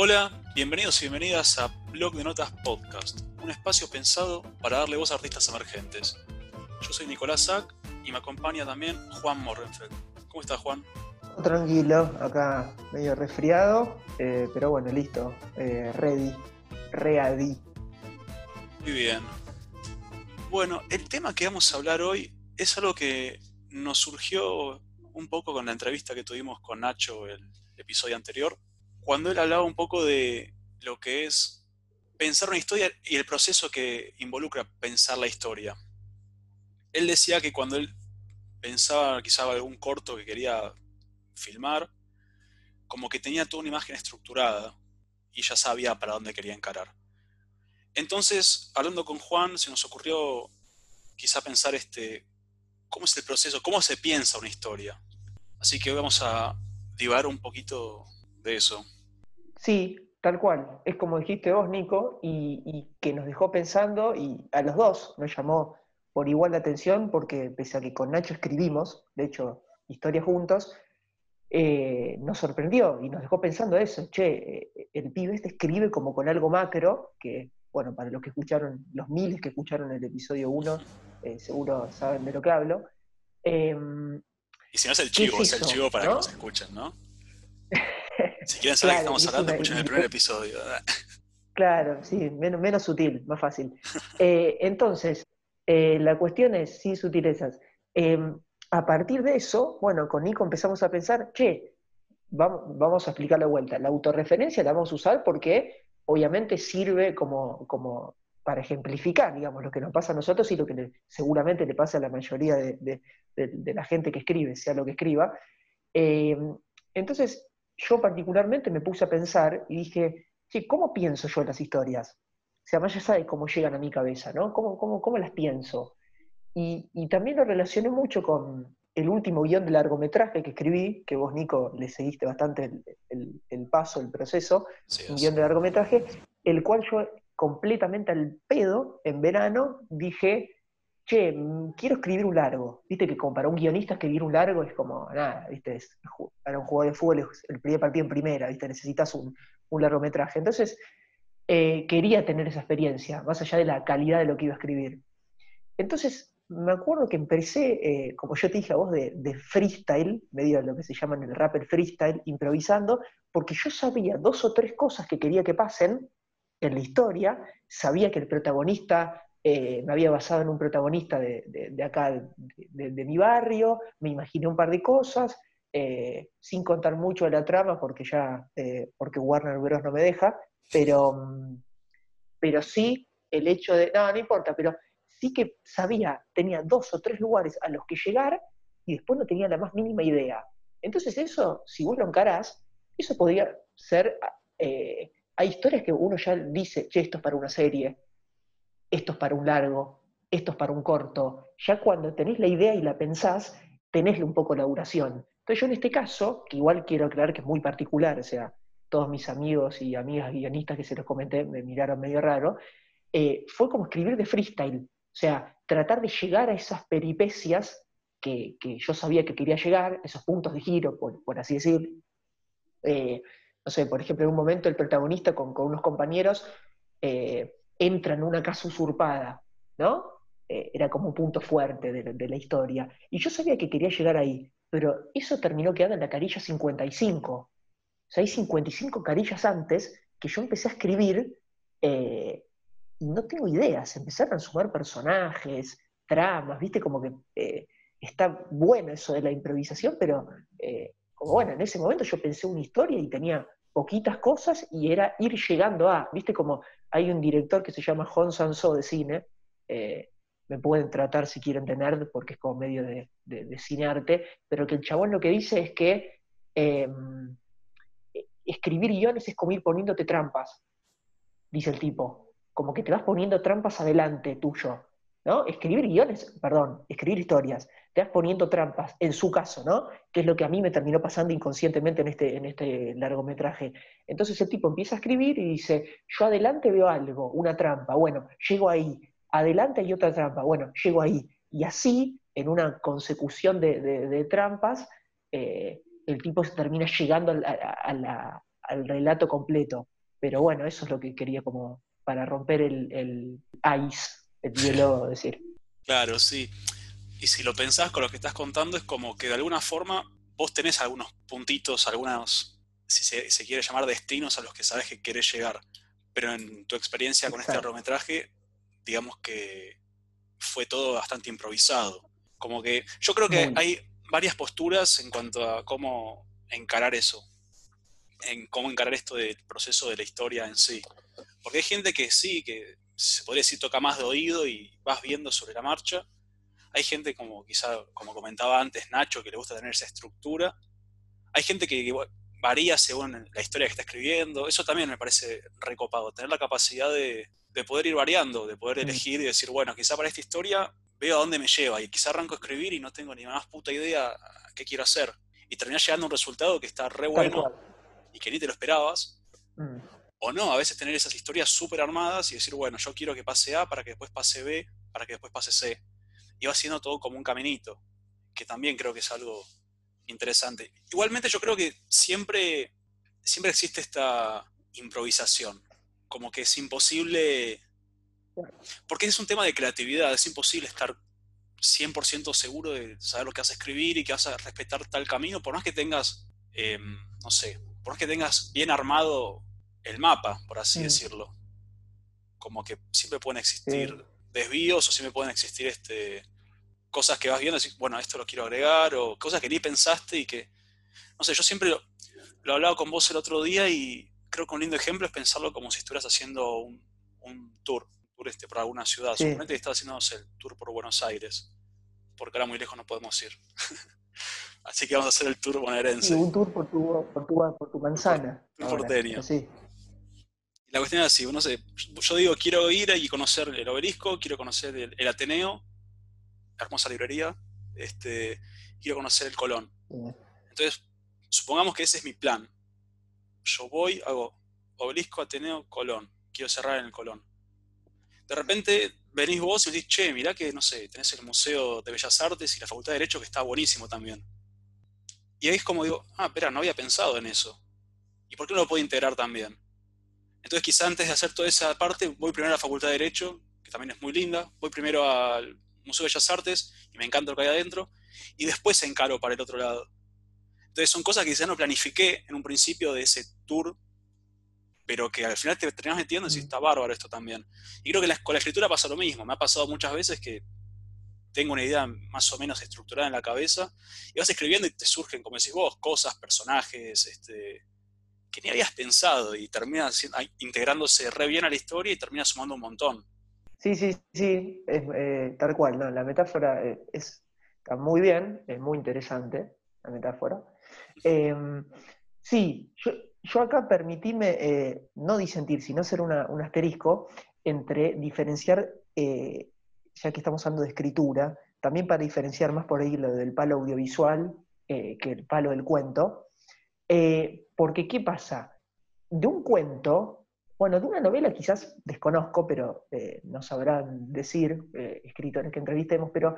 Hola, bienvenidos y bienvenidas a Blog de Notas Podcast, un espacio pensado para darle voz a artistas emergentes. Yo soy Nicolás Sack y me acompaña también Juan Morrenfeld. ¿Cómo estás, Juan? Tranquilo, acá medio resfriado, eh, pero bueno, listo, eh, ready, ready. Muy bien. Bueno, el tema que vamos a hablar hoy es algo que nos surgió un poco con la entrevista que tuvimos con Nacho el episodio anterior, cuando él hablaba un poco de lo que es pensar una historia y el proceso que involucra pensar la historia. Él decía que cuando él pensaba quizá algún corto que quería filmar, como que tenía toda una imagen estructurada y ya sabía para dónde quería encarar. Entonces, hablando con Juan, se nos ocurrió quizá pensar este, cómo es el proceso, cómo se piensa una historia. Así que hoy vamos a divar un poquito de eso. Sí, tal cual. Es como dijiste vos, Nico, y, que nos dejó pensando, y a los dos nos llamó por igual la atención, porque pese a que con Nacho escribimos, de hecho, historias juntos, eh, nos sorprendió y nos dejó pensando eso. Che, eh, el pibe este escribe como con algo macro, que, bueno, para los que escucharon, los miles que escucharon el episodio 1, eh, seguro saben de lo que hablo. Em, y si no es el chivo, es, el chivo para que nos escuchen, ¿no? Si quieren saber de qué estamos hablando, escuchen el primer episodio. claro, sí, menos, menos sutil, más fácil. Eh, entonces, eh, la cuestión es, sin sutilezas, em, a partir de eso, bueno, con Nico empezamos a pensar, che, vamos, vamos a explicar la vuelta. La autorreferencia la vamos a usar porque obviamente sirve como, como para ejemplificar, digamos, lo que nos pasa a nosotros y lo que seguramente le pasa a la mayoría de, la gente que escribe, sea lo que escriba. Em, entonces, yo particularmente me puse a pensar y dije, sí, ¿cómo pienso yo las historias? O sea, más ya sabe cómo llegan a mi cabeza, ¿no? ¿Cómo, cómo, cómo las pienso? Y, y, también lo relacioné mucho con el último guion de largometraje que escribí, que vos, Nico, le seguiste bastante el, el, paso, el proceso, un guion de largometraje, el cual yo completamente al pedo, en verano, dije, che, mm, quiero escribir un largo. Viste que como para un guionista escribir un largo es como, nada, viste, para un jugador de fútbol es el primer partido en primera, viste, necesitas un, largometraje. Entonces, eh, quería tener esa experiencia, más allá de la calidad de lo que iba a escribir. Entonces, me acuerdo que empecé, eh, como yo te dije a vos, de, freestyle, medio de lo que se llama el rap el freestyle, improvisando, porque yo sabía dos o tres cosas que quería que pasen en la historia, sabía que el protagonista eh, me había basado en un protagonista de, acá, de, mi barrio, me imaginé un par de cosas, eh, sin contar mucho de la trama, porque ya, eh, porque Warner Bros. no me deja, pero, mm, pero sí el hecho de, no, no importa, pero sí que sabía, tenía dos o tres lugares a los que llegar y después no tenía la más mínima idea. Entonces eso, si vos lo encarás, eso podría ser, hay historias que uno ya dice, che, esto es para una serie, esto es para un largo, esto es para un corto. Ya cuando tenés la idea y la pensás, tenés un poco la duración. Entonces yo en este caso, que igual quiero aclarar que es muy particular, o sea, todos mis amigos y amigas guionistas que se los comenté me miraron medio raro, eh, fue como escribir de freestyle, o sea, tratar de llegar a esas peripecias que, yo sabía que quería llegar, esos puntos de giro, por, así decir. Eh, no sé, por ejemplo, en un momento el protagonista con, unos compañeros eh, entra en una casa usurpada, ¿no? Eh, era como un punto fuerte de, la historia. Y yo sabía que quería llegar ahí, pero eso terminó quedando en la carilla 55. O sea, hay 55 carillas antes que yo empecé a escribir eh, y no tengo ideas. Empezaron a sumar personajes, tramas, ¿viste? Como que eh, está bueno eso de la improvisación, pero como bueno, en ese momento yo pensé una historia y tenía poquitas cosas y era ir llegando a, ¿viste? Como hay un director que se llama Hong Sanso de cine, eh, me pueden tratar si quieren tener, porque es como medio de, de, cine arte, pero que el chabón lo que dice es que em, escribir guiones es como ir poniéndote trampas, dice el tipo, como que te vas poniendo trampas adelante tuyo, ¿no? Escribir guiones, perdón, escribir historias, te vas poniendo trampas, en su caso, ¿no? Que es lo que a mí me terminó pasando inconscientemente en este, en este largometraje. Entonces el tipo empieza a escribir y dice, yo adelante veo algo, una trampa, bueno, llego ahí, adelante hay otra trampa, bueno, llego ahí. Y así, en una consecución de, trampas, eh, el tipo se termina llegando al relato completo. Pero bueno, eso es lo que quería como para romper el, el ice, el hielo, decir. Claro, sí. Y si lo pensás con lo que estás contando, es como que de alguna forma vos tenés algunos puntitos, algunos, si se, quiere llamar destinos a los que sabes que querés llegar. Pero en tu experiencia con este largometraje, digamos que fue todo bastante improvisado. Como que yo creo que hay varias posturas en cuanto a cómo encarar eso, en cómo encarar esto del proceso de la historia en sí. Porque hay gente que sí, que se podría decir toca más de oído y vas viendo sobre la marcha. Hay gente como quizá, como comentaba antes Nacho, que le gusta tener esa estructura. Hay gente que varía según la historia que está escribiendo. Eso también me parece recopado, tener la capacidad de, de poder ir variando, de poder mm. elegir y decir, bueno, quizá para esta historia veo a dónde me lleva y quizá arranco a escribir y no tengo ni más puta idea qué quiero hacer. Y terminas llegando a un resultado que está re bueno y que ni te lo esperabas. Mm. O no, a veces tener esas historias súper armadas y decir, bueno, yo quiero que pase A para que después pase B, para que después pase C. Y va siendo todo como un caminito, que también creo que es algo interesante. Igualmente yo creo que siempre, siempre existe esta improvisación como que es imposible, porque es un tema de creatividad, es imposible estar 100% seguro de saber lo que vas a escribir y que vas a respetar tal camino, por más que tengas, em, no sé, por más que tengas bien armado el mapa, por así mm. decirlo. Como que siempre pueden existir desvíos o siempre pueden existir este, cosas que vas viendo y decís, bueno, esto lo quiero agregar, o cosas que ni pensaste y que, no sé, yo siempre lo, lo hablaba con vos el otro día y creo que un lindo ejemplo es pensarlo como si estuvieras haciendo un, tour, un tour este, por alguna ciudad. Sí. Suponete que estás haciendo el tour por Buenos Aires, porque ahora muy lejos no podemos ir. Así que vamos a hacer el tour bonaerense. un tour por tu, por tu, por tu manzana. Por, porteño. La cuestión es así, no sé, yo digo, quiero ir y conocer el obelisco, quiero conocer el, Ateneo, hermosa librería, este, quiero conocer el Colón. Entonces, supongamos que ese es mi plan yo voy, hago obelisco, Ateneo, Colón, quiero cerrar en el Colón. De repente venís vos y decís, che, mirá que, no sé, tenés el Museo de Bellas Artes y la Facultad de Derecho que está buenísimo también. Y ahí es como digo, ah, espera, no había pensado en eso. ¿Y por qué no lo puedo integrar también? Entonces quizá antes de hacer toda esa parte, voy primero a la Facultad de Derecho, que también es muy linda, voy primero al Museo de Bellas Artes y me encanta lo que hay adentro, y después encaro para el otro lado. Entonces son cosas que ya no planifiqué en un principio de ese tour, pero que al final te terminas metiendo y si está bárbaro esto también. Y creo que con la escritura pasa lo mismo. Me ha pasado muchas veces que tengo una idea más o menos estructurada en la cabeza y vas escribiendo y te surgen, como decís vos, cosas, personajes, este, que ni habías pensado y terminas integrándose re bien a la historia y terminas sumando un montón. Sí, sí, sí, es, eh, tal cual, ¿no? la metáfora eh, es, está muy bien, es muy interesante, la metáfora. Em, sí, yo, acá permitíme eh, no disentir, sino hacer un asterisco entre diferenciar, ya que estamos hablando de escritura, también para diferenciar más por ahí lo del palo audiovisual que el palo del cuento. Porque, ¿qué pasa? De un cuento, bueno, de una novela quizás desconozco, pero nos sabrán decir escritores que entrevistemos, pero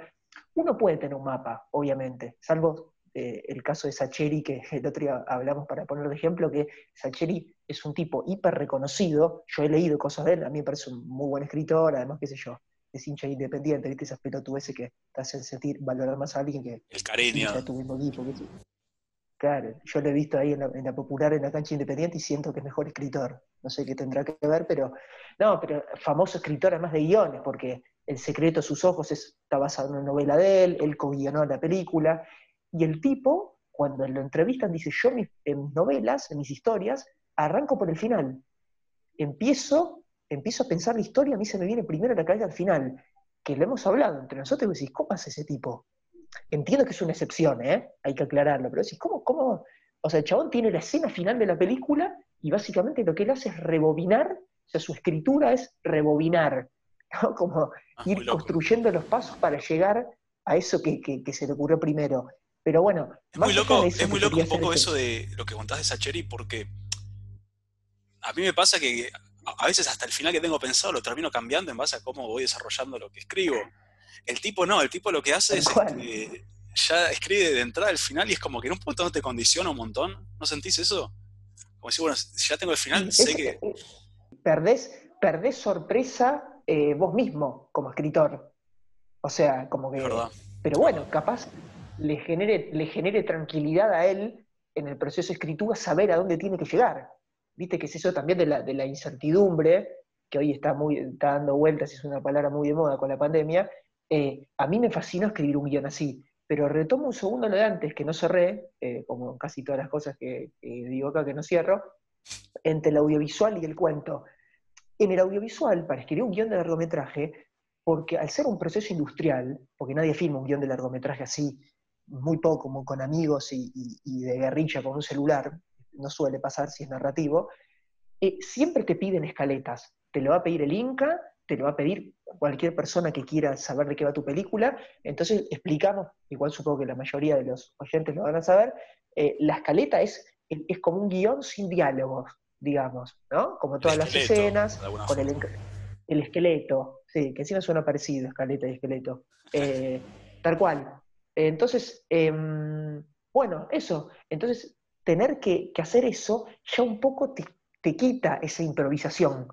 uno puede tener un mapa, obviamente, salvo eh, el caso de Sacheri, que el otro día hablamos para poner de ejemplo, que Sacheri es un tipo hiper reconocido, yo he leído cosas de él, a mí me parece un muy buen escritor, además, qué sé yo, es hincha independiente, ¿viste? Esas pelotudeces que te hacen sentir, valorar más a alguien que... El cariño. Claro, yo lo he visto ahí en la, popular, en la cancha independiente, y siento que es mejor escritor. No sé qué tendrá que ver, pero... No, pero famoso escritor además de guiones, porque El secreto de sus ojos está basado en una novela de él, él co-guionó la película, y el tipo, cuando lo entrevistan, dice, yo en mis, novelas, en mis historias, arranco por el final. Empiezo, empiezo a pensar la historia, a mí se me viene primero la cabeza al final, que lo hemos hablado entre nosotros, y decís, ¿cómo hace ese tipo? Entiendo que es una excepción, ¿eh? hay que aclararlo, pero decís, ¿cómo, cómo? O sea, el chabón tiene la escena final de la película y básicamente lo que él hace es rebobinar, o sea, su escritura es rebobinar, ¿no? Como ah, ir construyendo los pasos para llegar a eso que, que se le ocurrió primero. Pero bueno. Es muy loco, es muy loco un poco eso de lo que contás de Sacheri, porque a mí me pasa que a veces hasta el final que tengo pensado lo termino cambiando en base a cómo voy desarrollando lo que escribo. El tipo no, el tipo lo que hace es este, ya escribe de entrada al final y es como que en un punto no te condiciona un montón. ¿No sentís eso? Como si, bueno, si ya tengo el final, sé que... Perdés, perdés sorpresa eh, vos mismo como escritor. O sea, como que... Pero bueno, capaz le genere, le genere tranquilidad a él en el proceso de escritura saber a dónde tiene que llegar. Viste que es eso también de la, de la incertidumbre, que hoy está, muy, está dando vueltas, es una palabra muy de moda con la pandemia. Eh, a mí me fascinó escribir un guion así, pero retomo un segundo lo de antes, que no cerré, eh, como casi todas las cosas que, digo acá que no cierro, entre el audiovisual y el cuento. En el audiovisual, para escribir un guion de largometraje, porque al ser un proceso industrial, porque nadie filma un guion de largometraje así, muy poco, como con amigos y, de guerrilla con un celular, no suele pasar si es narrativo, eh, siempre te piden escaletas. Te lo va a pedir el Inca, te lo va a pedir cualquier persona que quiera saber de qué va tu película. Entonces explicamos, igual supongo que la mayoría de los oyentes lo van a saber, eh, la escaleta es, es como un guion sin diálogos, digamos, ¿no? Como todas las escenas, con el, el, esqueleto, sí, que encima suena parecido, escaleta y esqueleto. Eh, tal cual. Entonces, em, bueno, eso. Entonces, tener que, hacer eso ya un poco te, te quita esa improvisación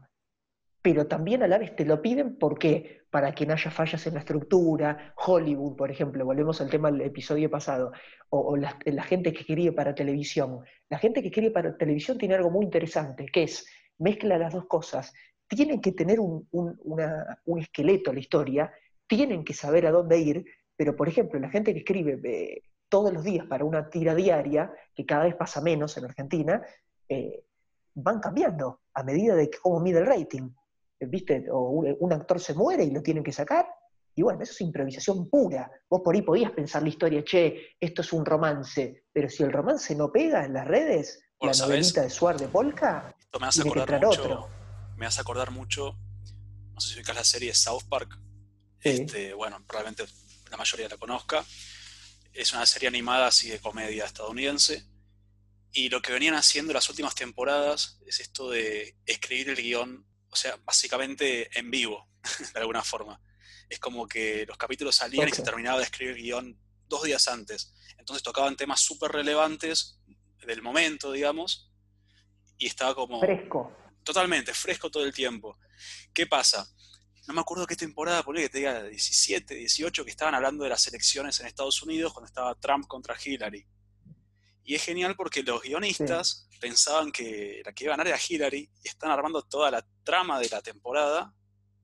pero también a la vez te lo piden porque para que no haya fallas en la estructura, Hollywood, por ejemplo, volvemos al tema del episodio pasado, o, la, gente que escribe para televisión. La gente que escribe para televisión tiene algo muy interesante, que es, mezcla las dos cosas, tienen que tener un, esqueleto la historia, tienen que saber a dónde ir, pero por ejemplo, la gente que escribe eh, todos los días para una tira diaria, que cada vez pasa menos en Argentina, eh, van cambiando a medida de cómo mide el rating. ¿Viste? O un, actor se muere y lo tienen que sacar. Y bueno, eso es improvisación pura. Vos por ahí podías pensar la historia, che, esto es un romance, pero si el romance no pega en las redes, la novelita de Suar de Polka, esto me hace acordar mucho, Me hace acordar mucho, no sé si ubicas la serie South Park. Este, bueno, probablemente la mayoría la conozca. Es una serie animada así de comedia estadounidense. Y lo que venían haciendo las últimas temporadas es esto de escribir el guion sea, básicamente en vivo, de alguna forma. Es como que los capítulos salían y se terminaba de escribir guion dos días antes. Entonces tocaban temas súper relevantes del momento, digamos, y estaba como... Fresco. Totalmente, fresco todo el tiempo. ¿Qué pasa? No me acuerdo qué temporada, por que te diga 17, 18, que estaban hablando de las elecciones en Estados Unidos cuando estaba Trump contra Hillary. Y es genial porque los guionistas pensaban que la que iba a ganar era Hillary y están armando toda la trama de la temporada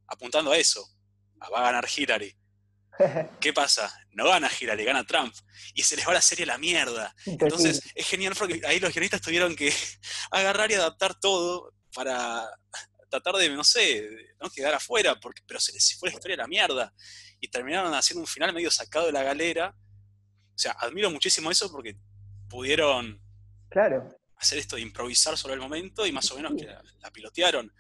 apuntando a eso. A va a ganar Hillary. ¿Qué pasa? No gana Hillary, gana Trump. Y se les va la serie a la mierda. Entonces es genial porque ahí los guionistas tuvieron que agarrar y adaptar todo para tratar de, no sé, no quedar afuera, porque, pero se les fue la historia a la mierda. Y terminaron haciendo un final medio sacado de la galera. O sea, admiro muchísimo eso porque pudieron claro. hacer esto de improvisar sobre el momento y más o menos que la, pilotearon.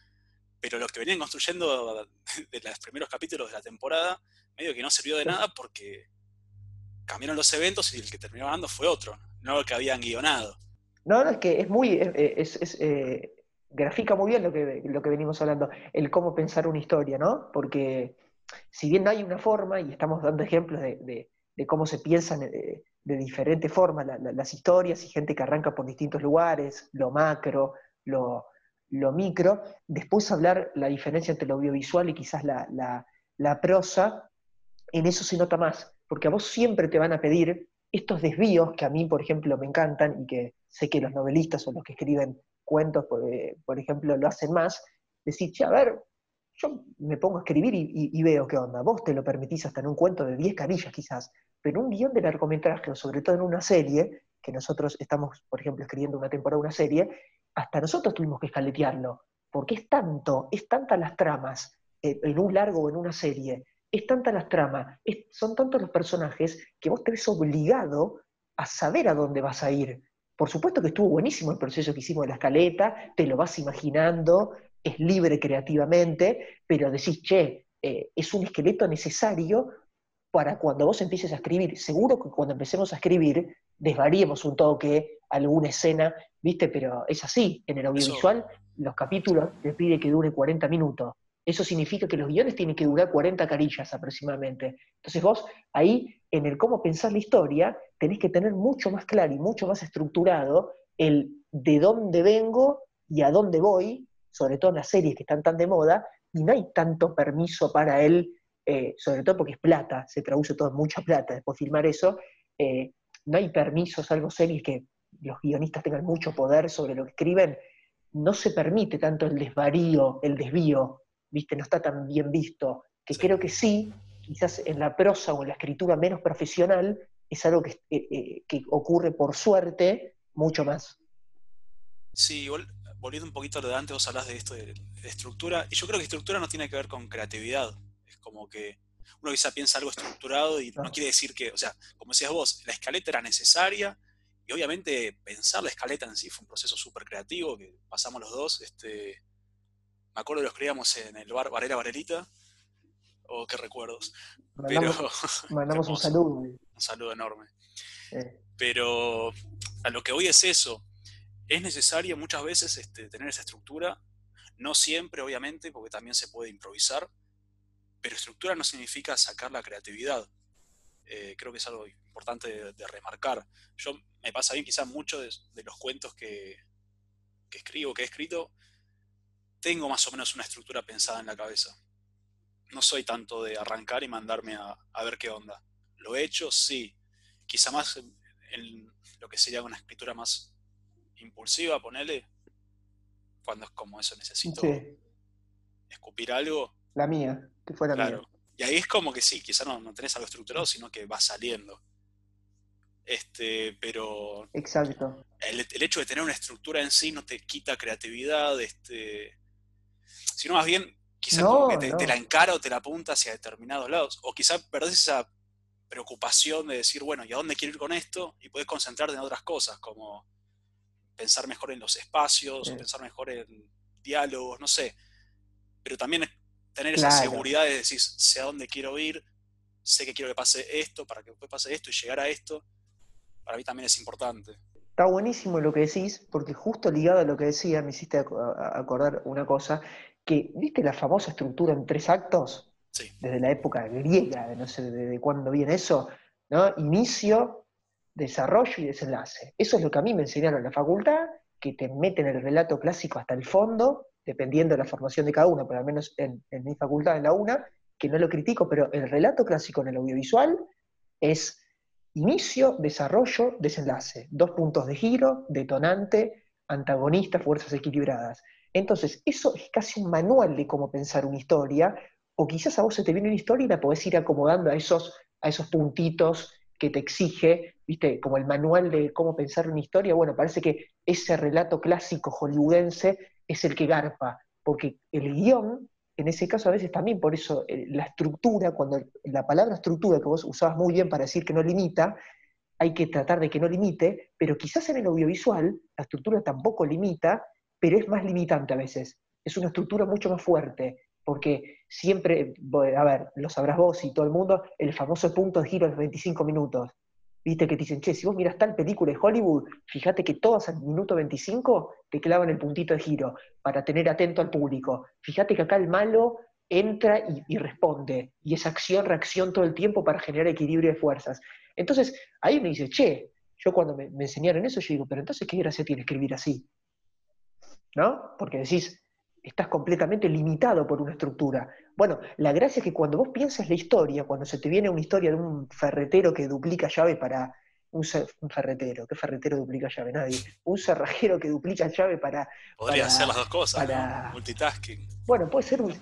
Pero lo que venían construyendo de los primeros capítulos de la temporada, medio que no sirvió de nada porque cambiaron los eventos y el que terminó ganando fue otro, no el que habían guionado. No, no, es que es muy, es, eh, grafica muy bien lo que, lo que venimos hablando, el cómo pensar una historia, ¿no? Porque si bien hay una forma, y estamos dando ejemplos de, cómo se piensan eh, de diferentes formas las historias y gente que arranca por distintos lugares, lo macro, lo, micro. Después hablar la diferencia entre lo audiovisual y quizás la, prosa, en eso se nota más, porque a vos siempre te van a pedir estos desvíos que a mí, por ejemplo, me encantan y que sé que los novelistas o los que escriben cuentos, por, eh, ejemplo, lo hacen más, decir, a ver, yo me pongo a escribir y, y, veo qué onda. Vos te lo permitís hasta en un cuento de 10 carillas quizás, pero un guion de largometraje, o sobre todo en una serie, que nosotros estamos, por ejemplo, escribiendo una temporada, una serie, hasta nosotros tuvimos que escaletearlo, porque es tanto, es tantas las tramas eh, en un largo o en una serie, es tanta las tramas, son tantos los personajes que vos te ves obligado a saber a dónde vas a ir. Por supuesto que estuvo buenísimo el proceso que hicimos de la escaleta, te lo vas imaginando, es libre creativamente, pero decís, che, eh, es un esqueleto necesario para cuando vos empieces a escribir. Seguro que cuando empecemos a escribir, desvaríemos un toque, alguna escena, ¿viste? Pero es así. En el audiovisual, los capítulos te pide que dure 40 minutos. Eso significa que los guiones tienen que durar 40 carillas aproximadamente. Entonces vos ahí, en el cómo pensar la historia, tenés que tener mucho más claro y mucho más estructurado el de dónde vengo y a dónde voy, sobre todo en las series que están tan de moda, y no hay tanto permiso para él, eh, sobre todo porque es plata, se traduce todo en mucha plata después filmar eso, eh, no hay permiso, salvo series que los guionistas tengan mucho poder sobre lo que escriben, no se permite tanto el desvarío, el desvío, ¿viste? No está tan bien visto, que creo que sí, quizás en la prosa o en la escritura menos profesional, es algo que, eh, que ocurre por suerte mucho más. Sí, volviendo un poquito adelante, vos hablas de esto de, estructura, y yo creo que estructura no tiene que ver con creatividad, como que uno quizá piensa algo estructurado y no quiere decir que, o sea, como decías vos, la escaleta era necesaria, y obviamente pensar la escaleta en sí fue un proceso súper creativo que pasamos los dos. Este, me acuerdo que lo escribíamos en el bar Varela Varelita. Oh, qué recuerdos. Mandamos, un saludo. Un saludo enorme. Pero a lo que hoy es eso. Es necesario muchas veces este, tener esa estructura. No siempre, obviamente, porque también se puede improvisar. Pero estructura no significa sacar la creatividad. Eh, creo que es algo importante de, remarcar. Yo me pasa bien quizás muchos de, los cuentos que, escribo, que he escrito, tengo más o menos una estructura pensada en la cabeza. No soy tanto de arrancar y mandarme a, ver qué onda. Lo he hecho, sí. Quizá más en, lo que sería una escritura más impulsiva, ponele, cuando es como eso, necesito escupir algo. La mía, que fuera claro. mía. Y ahí es como que sí, quizá no, no tenés algo estructurado, sino que va saliendo. Este, pero. Exacto. El, hecho de tener una estructura en sí no te quita creatividad, este. Sino más bien, quizá te, la encara o te la apunta hacia determinados lados. O quizá perdés esa preocupación de decir, bueno, ¿y a dónde quiero ir con esto? Y puedes concentrarte en otras cosas, como pensar mejor en los espacios, o pensar mejor en diálogos, no sé. Pero también tener esa seguridad de decir, sé a dónde quiero ir, sé que quiero que pase esto, para que después pase esto y llegar a esto, para mí también es importante. Está buenísimo lo que decís, porque justo ligado a lo que decía, me hiciste acordar una cosa, que, ¿viste la famosa estructura en tres actos? Sí. Desde la época griega, no sé de, cuándo viene eso, ¿no? Inicio, desarrollo y desenlace. Eso es lo que a mí me enseñaron en la facultad, que te meten el relato clásico hasta el fondo, dependiendo de la formación de cada uno, pero al menos en, mi facultad, en la UNA, que no lo critico, pero el relato clásico en el audiovisual es inicio, desarrollo, desenlace. Dos puntos de giro, detonante, antagonista, fuerzas equilibradas. Entonces, eso es casi un manual de cómo pensar una historia, o quizás a vos se te viene una historia y la podés ir acomodando a esos, a esos puntitos que te exige, viste, como el manual de cómo pensar una historia. Bueno, parece que ese relato clásico hollywoodense es el que garpa, porque el guion, en ese caso a veces también, por eso eh, la estructura, cuando la palabra estructura que vos usabas muy bien para decir que no limita, hay que tratar de que no limite, pero quizás en el audiovisual la estructura tampoco limita, pero es más limitante a veces. Es una estructura mucho más fuerte, porque siempre, a ver, lo sabrás vos y todo el mundo, el famoso punto de giro de los 25 minutos. Viste que te dicen, che, si vos miras tal película de Hollywood, fíjate que todas al minuto 25 te clavan el puntito de giro para tener atento al público. Fíjate que acá el malo entra y, responde, y es acción-reacción todo el tiempo para generar equilibrio de fuerzas. Entonces, ahí me dice, che, yo cuando me, me enseñaron eso, yo digo, pero entonces, ¿qué gracia tiene escribir así? ¿No? Porque decís, estás completamente limitado por una estructura. Bueno, la gracia es que cuando vos piensas la historia, cuando se te viene una historia de un ferretero que duplica llave para un, ferretero, ¿qué ferretero duplica llave? Nadie. Un cerrajero que duplica llave para... Podría ser las dos cosas, para... multitasking. Bueno, puede ser un...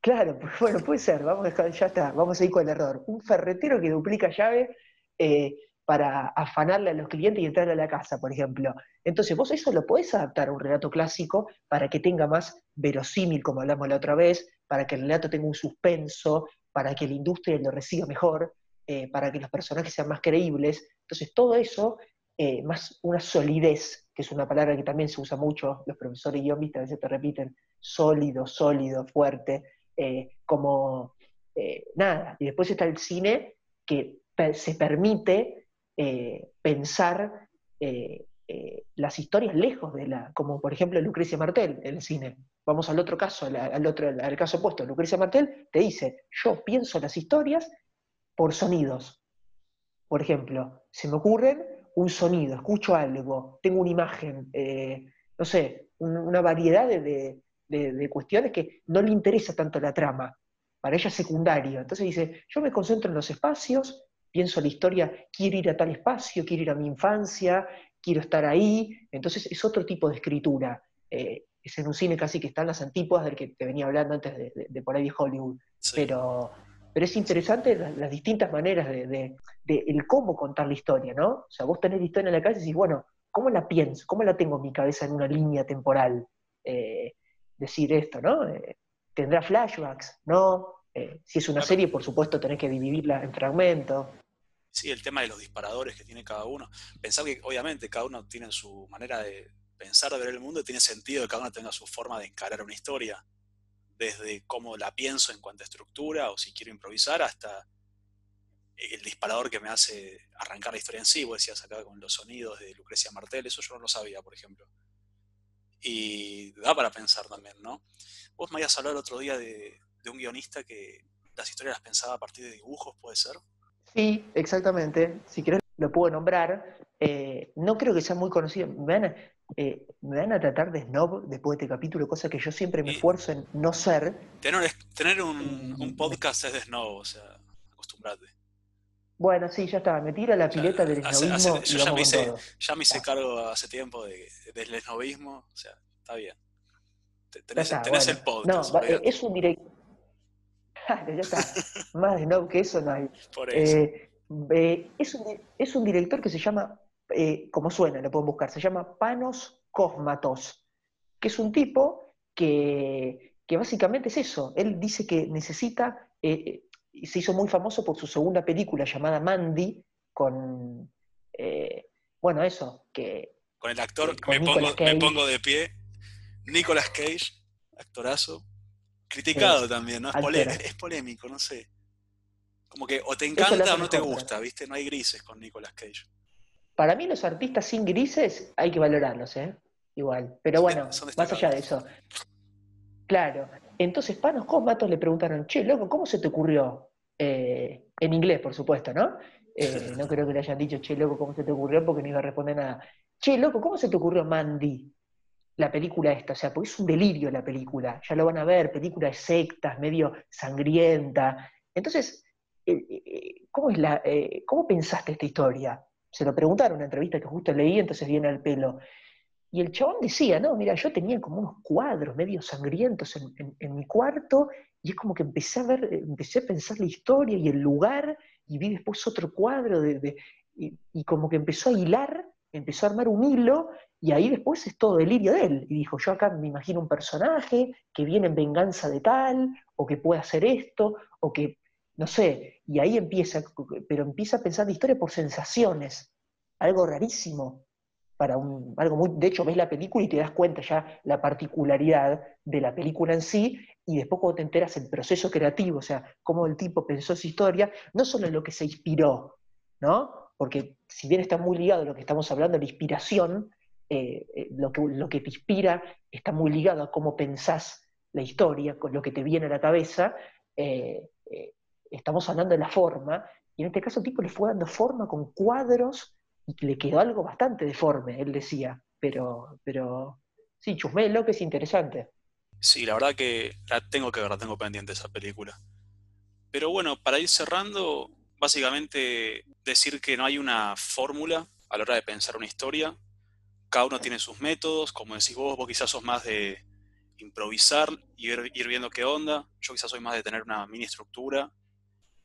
Claro, bueno, puede ser, vamos a ya está, vamos a ir con el error. Un ferretero que duplica llave eh, para afanarle a los clientes y entrarle a la casa, por ejemplo. Entonces vos eso lo podés adaptar a un relato clásico para que tenga más verosímil, como hablamos la otra vez, para que el relato tenga un suspenso, para que la industria lo reciba mejor, eh, para que los personajes sean más creíbles. Entonces todo eso, eh, más una solidez, que es una palabra que también se usa mucho, los profesores guionistas a veces te repiten, sólido, sólido, fuerte, eh, como nada. Y después está el cine que se permite eh, pensar eh, eh, las historias lejos de la, como por ejemplo Lucrecia Martel en el cine. Vamos al otro caso, al, otro, al caso opuesto. Lucrecia Martel te dice, yo pienso las historias por sonidos. Por ejemplo, se me ocurren un sonido, escucho algo, tengo una imagen, no sé, una variedad de, cuestiones que no le interesa tanto la trama, para ella es secundario. Entonces dice, yo me concentro en los espacios, pienso la historia, quiero ir a tal espacio, quiero ir a mi infancia, quiero estar ahí, entonces es otro tipo de escritura. Eh, es en un cine casi que están las antípodas del que te venía hablando antes de, por ahí de Hollywood. Pero, pero es interesante las, distintas maneras de, el cómo contar la historia, ¿no? O sea, vos tenés la historia en la cabeza y decís, bueno, ¿cómo la pienso? ¿Cómo la tengo en mi cabeza en una línea temporal? Eh, decir esto, ¿no? Eh, ¿Tendrá flashbacks? ¿No? Eh, si es una serie, por supuesto, tenés que dividirla en fragmentos. Sí, el tema de los disparadores que tiene cada uno. Pensar que obviamente cada uno tiene su manera de, pensar de ver el mundo tiene sentido que cada uno tenga su forma de encarar una historia, desde cómo la pienso en cuanto a estructura o si quiero improvisar hasta el disparador que me hace arrancar la historia en sí. Vos decías acá con los sonidos de Lucrecia Martel, eso yo no lo sabía, por ejemplo. Y da para pensar también, ¿no? Vos me habías hablado el otro día de, un guionista que las historias las pensaba a partir de dibujos, ¿puede ser? Sí, exactamente. Si querés lo puedo nombrar. Eh, no creo que sea muy conocido. Me eh, me van a tratar de snob después de este capítulo, cosa que yo siempre me esfuerzo en no ser. Tener, tener un, podcast es de snob, o sea, acostumbrate. Bueno, sí, ya está, me tira la pileta del snobismo. yo ya me, hice, ya me, hice, cargo hace tiempo de, del snobismo, o sea, está bien. Tenés, el podcast. No, es un director. ya está. Más snob que eso no hay. Por eso. Eh, eh, es, un, es un director que se llama eh, como suena, lo pueden buscar, se llama Panos Cosmatos, que es un tipo que, básicamente es eso. Él dice que necesita, eh, eh, se hizo muy famoso por su segunda película llamada Mandy, con, bueno, eso, que... Con el actor, me, pongo, de pie, Nicolas Cage, actorazo, criticado también, ¿no? Es, polémico, no sé. Como que o te encanta o no te gusta, ¿viste? No hay grises con Nicolas Cage. Para mí los artistas sin grises hay que valorarlos, ¿eh? Igual. Pero bueno, más allá de eso. Claro. Entonces Panos Cosmatos le preguntaron, che, loco, ¿cómo se te ocurrió? Eh, en inglés, por supuesto, ¿no? Eh, no creo que le hayan dicho, che, loco, ¿cómo se te ocurrió? Porque no iba a responder nada. Che, loco, ¿cómo se te ocurrió Mandy? La película esta, o sea, porque es un delirio la película, ya lo van a ver, película de sectas, medio sangrienta. Entonces, eh, ¿cómo, es la, ¿cómo pensaste esta historia? Se lo preguntaron en una entrevista que justo leí, entonces viene al pelo. Y el chabón decía, no, mira, yo tenía como unos cuadros medio sangrientos en, mi cuarto, y es como que empecé a ver, empecé a pensar la historia y el lugar, y vi después otro cuadro, de, y, como que empezó a hilar, empezó a armar un hilo, y ahí después es todo delirio de él. Y dijo, yo acá me imagino un personaje que viene en venganza de tal, o que puede hacer esto, o que no sé, y ahí empieza, pero empieza a pensar la historia por sensaciones, algo rarísimo, para un, algo muy, de hecho ves la película y te das cuenta ya la particularidad de la película en sí, y después cuando te enteras el proceso creativo, o sea, cómo el tipo pensó su historia, no solo en lo que se inspiró, ¿no? Porque si bien está muy ligado a lo que estamos hablando, la inspiración, eh, eh, lo, que, te inspira está muy ligado a cómo pensás la historia, con lo que te viene a la cabeza, eh, estamos hablando de la forma, y en este caso el tipo le fue dando forma con cuadros y le quedó algo bastante deforme, él decía, pero, pero sí, Chusmelo, que es interesante. Sí, la verdad que la tengo que ver, la tengo pendiente esa película. Pero bueno, para ir cerrando, básicamente decir que no hay una fórmula a la hora de pensar una historia. Cada uno tiene sus métodos, como decís vos, vos quizás sos más de improvisar y ir, ir viendo qué onda. Yo quizás soy más de tener una mini estructura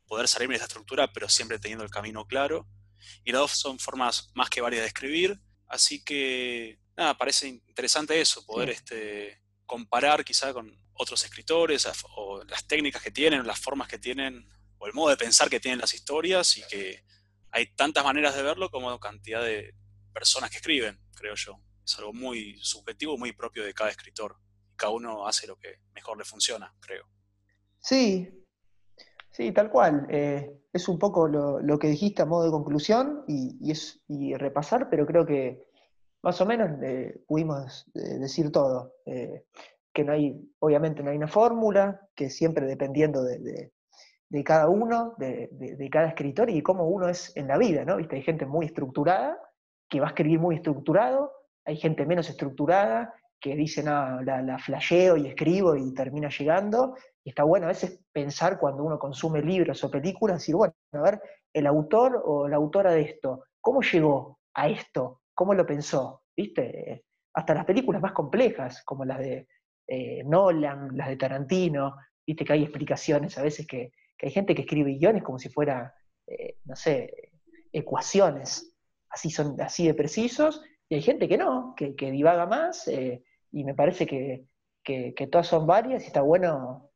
poder salirme de esa estructura, pero siempre teniendo el camino claro. Y las dos son formas más que varias de escribir. Así que, nada, parece interesante eso, poder este, comparar quizá con otros escritores o las técnicas que tienen, las formas que tienen, o el modo de pensar que tienen las historias y que hay tantas maneras de verlo como cantidad de personas que escriben, creo yo. Es algo muy subjetivo, muy propio de cada escritor. Cada uno hace lo que mejor le funciona, creo. Sí, Sí, tal cual. Eh, es un poco lo, que dijiste a modo de conclusión y, es, repasar, pero creo que más o menos eh, pudimos eh, decir todo. que no hay, obviamente no hay una fórmula, que siempre dependiendo de, cada uno, de, cada escritor y cómo uno es en la vida, ¿no? ¿Viste? Hay gente muy estructurada que va a escribir muy estructurado, hay gente menos estructurada que dice, no, la, la flasheo y escribo y termina llegando. Y está bueno a veces pensar cuando uno consume libros o películas, decir, bueno, a ver, el autor o la autora de esto, ¿cómo llegó a esto? ¿Cómo lo pensó? ¿Viste? Hasta las películas más complejas, como las de eh, Nolan, las de Tarantino, viste que hay explicaciones a veces que, hay gente que escribe guiones como si fuera, eh, no sé, ecuaciones, así son así de precisos, y hay gente que no, que, divaga más, eh, y me parece que, todas son varias y está bueno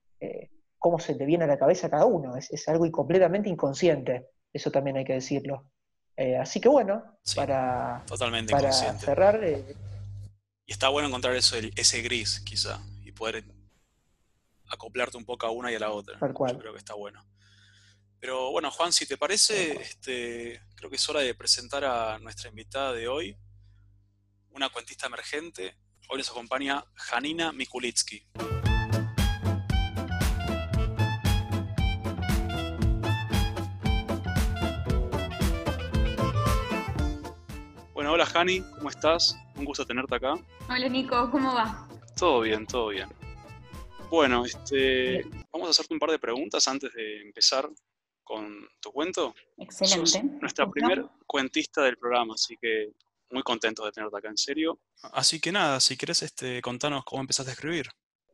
cómo se te viene a la cabeza cada uno, es, algo completamente inconsciente, eso también hay que decirlo. así que bueno, para, totalmente para cerrar... y está bueno encontrar eso, ese gris, quizá, y poder acoplarte un poco a una y a la otra. Yo creo que está bueno. Pero bueno, Juan, si te parece, este, creo que es hora de presentar a nuestra invitada de hoy, una cuentista emergente. Hoy nos acompaña Janina Mikulitsky. Bueno, hola Jani, ¿cómo estás? Un gusto tenerte acá. Hola Nico, ¿cómo va? Todo bien, todo bien. Bueno, este, vamos a hacerte un par de preguntas antes de empezar con tu cuento. Excelente. nuestra primer cuentista del programa, así que muy contento de tenerte acá en serio. Así que nada, si quieres este, contanos cómo empezaste a escribir.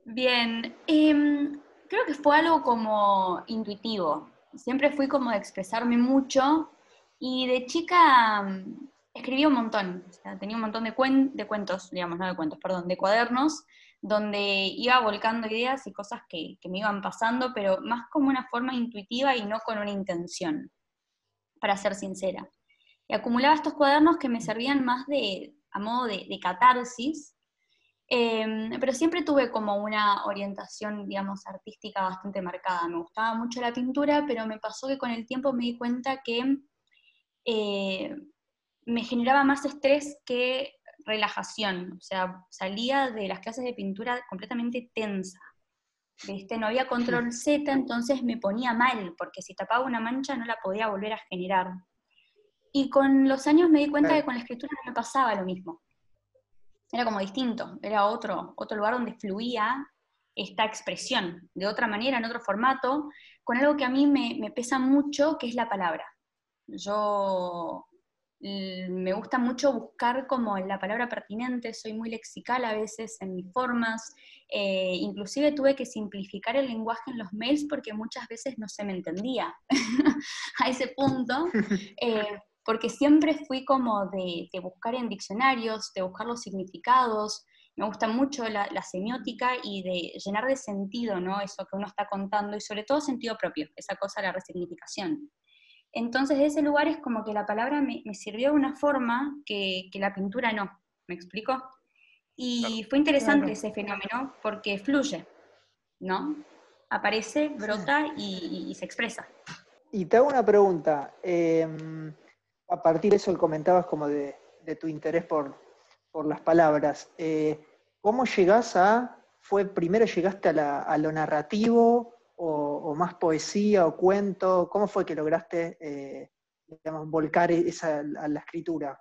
Bien, em, creo que fue algo como intuitivo. Siempre fui como de expresarme mucho y de chica mm, escribí un montón. tenía un montón de, de cuentos, digamos, no de cuentos, perdón, de cuadernos donde iba volcando ideas y cosas que, me iban pasando, pero más como una forma intuitiva y no con una intención, para ser sincera. Y acumulaba estos cuadernos que me servían más de, a modo de, catarsis, em, pero siempre tuve como una orientación, digamos, artística bastante marcada. Me gustaba mucho la pintura, pero me pasó que con el tiempo me di cuenta que eh, me generaba más estrés que relajación, o sea, salía de las clases de pintura completamente tensa. ¿Viste? No había control Z, entonces me ponía mal, porque si tapaba una mancha no la podía volver a generar. Y con los años me di cuenta que con la escritura no me pasaba lo mismo. Era como distinto, era otro, otro lugar donde fluía esta expresión, de otra manera, en otro formato, con algo que a mí me, me pesa mucho, que es la palabra. Yo me gusta mucho buscar como la palabra pertinente, soy muy lexical a veces en mis formas, eh, inclusive tuve que simplificar el lenguaje en los mails porque muchas veces no se me entendía a ese punto, eh, porque siempre fui como de, buscar en diccionarios, de buscar los significados, me gusta mucho la, la, semiótica y de llenar de sentido, ¿no? Eso que uno está contando y sobre todo sentido propio, esa cosa la resignificación. Entonces, de ese lugar es como que la palabra me, sirvió de una forma que, la pintura no. ¿Me explico? Y fue interesante ese fenómeno porque fluye, ¿no? Aparece, brota y, se expresa. Y te hago una pregunta. Em, a partir de eso comentabas como de, tu interés por, las palabras. Eh, ¿Cómo llegás a, fue primero llegaste a lo narrativo o, más poesía o cuento? ¿Cómo fue que lograste eh, volcar esa, a la escritura?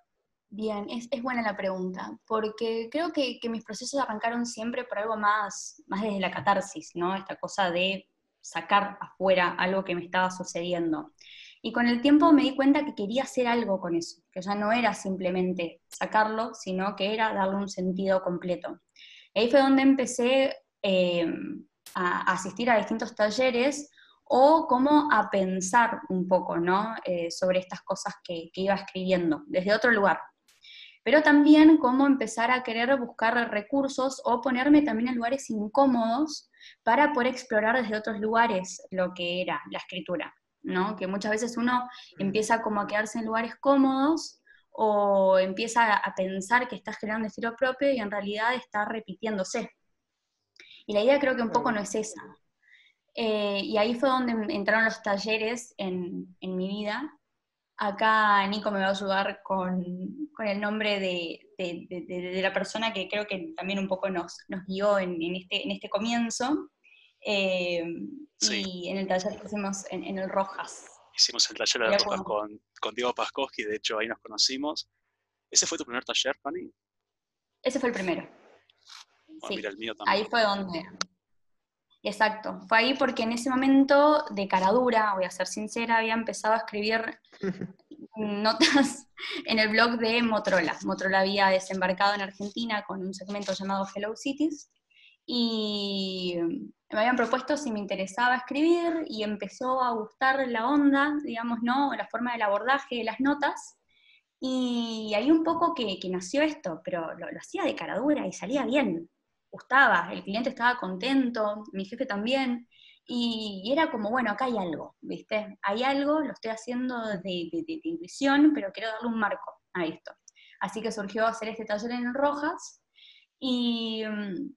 Bien, es, buena la pregunta, porque creo que, mis procesos arrancaron siempre por algo más, más desde la catarsis, ¿no? Esta cosa de sacar afuera algo que me estaba sucediendo. Y con el tiempo me di cuenta que quería hacer algo con eso, que ya no era simplemente sacarlo, sino que era darle un sentido completo. Ahí fue donde empecé eh, a, asistir a distintos talleres o como a pensar un poco ¿no? Eh, sobre estas cosas que, iba escribiendo desde otro lugar. Pero también cómo empezar a querer buscar recursos o ponerme también en lugares incómodos para poder explorar desde otros lugares lo que era la escritura. ¿no? Que muchas veces uno mm. empieza como a quedarse en lugares cómodos o empieza a pensar que está generando estilo propio y en realidad está repitiéndose. Y la idea creo que un poco no es esa. Eh, y ahí fue donde entraron los talleres en, mi vida. Acá Nico me va a ayudar con, el nombre de, la persona que creo que también un poco nos, guió en, este, este, comienzo. Eh, y en el taller que hicimos en, el Rojas. Hicimos el taller de Rojas con, con Diego Paskowski, de hecho ahí nos conocimos. ¿Ese fue tu primer taller, Fanny? Ese fue el primero. Ah, mira, el mío también. Ahí fue donde... Exacto, fue ahí porque en ese momento, de cara dura, voy a ser sincera, había empezado a escribir notas en el blog de Motorola. Motorola había desembarcado en Argentina con un segmento llamado Hello Cities y me habían propuesto si me interesaba escribir y empezó a gustar la onda, digamos, ¿no? La forma del abordaje de las notas. Y ahí un poco que, nació esto, pero lo, lo hacía de cara dura y salía bien gustaba, el cliente estaba contento, mi jefe también, y, era como, bueno, acá hay algo, ¿viste? Hay algo, lo estoy haciendo de, de, intuición, pero quiero darle un marco a esto. Así que surgió hacer este taller en Rojas, y mm,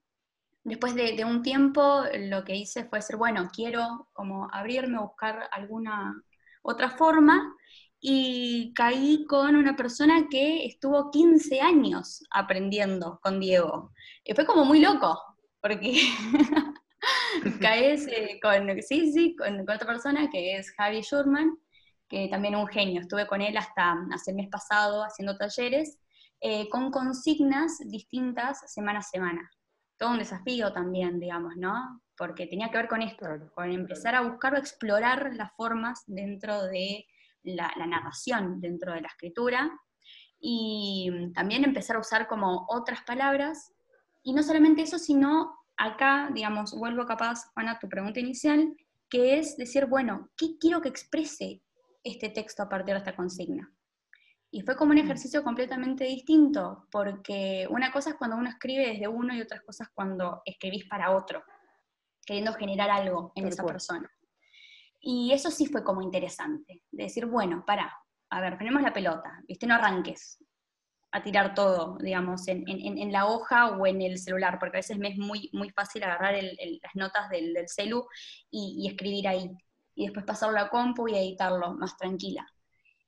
después de, un tiempo lo que hice fue decir, bueno, quiero como abrirme, buscar alguna otra forma, y caí con una persona que estuvo 15 años aprendiendo con Diego. Y fue como muy loco, porque caes eh, con, sí, sí, con, otra persona que es Javi Schurman, que también es un genio. Estuve con él hasta hace el mes pasado haciendo talleres eh, con consignas distintas semana a semana. Todo un desafío también, digamos, ¿no? Porque tenía que ver con esto, con empezar a buscar o explorar las formas dentro de la, narración dentro de la escritura y también empezar a usar como otras palabras. Y no solamente eso, sino acá, digamos, vuelvo capaz, Juana, a tu pregunta inicial, que es decir, bueno, ¿qué quiero que exprese este texto a partir de esta consigna? Y fue como un mm. ejercicio completamente distinto, porque una cosa es cuando uno escribe desde uno y otras cosas cuando escribís para otro, queriendo generar algo en esa persona. Y eso sí fue como interesante, de decir, bueno, para, a ver, ponemos la pelota, ¿viste? No arranques a tirar todo, digamos, en, la hoja o en el celular, porque a veces me es muy, muy fácil agarrar las notas del, celu y, escribir ahí, y después pasarlo a compu y editarlo más tranquila.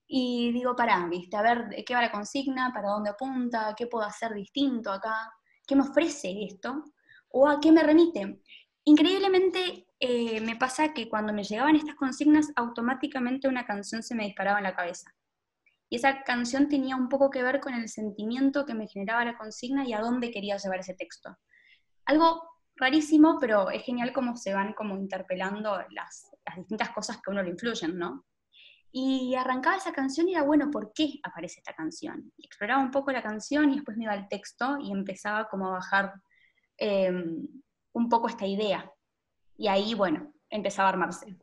Y digo, para, ¿viste? A ver, ¿qué va la consigna? ¿Para dónde apunta? ¿Qué puedo hacer distinto acá? ¿Qué me ofrece esto? ¿O a qué me remite? Increíblemente eh, me pasa que cuando me llegaban estas consignas, automáticamente una canción se me disparaba en la cabeza. Y esa canción tenía un poco que ver con el sentimiento que me generaba la consigna y a dónde quería llevar ese texto. Algo rarísimo, pero es genial cómo se van como interpelando las, distintas cosas que a uno le influyen, ¿no? Y arrancaba esa canción y era, bueno, ¿por qué aparece esta canción? Y exploraba un poco la canción y después me iba al texto y empezaba como a bajar em, un poco esta idea y ahí, bueno, empezaba a armarse.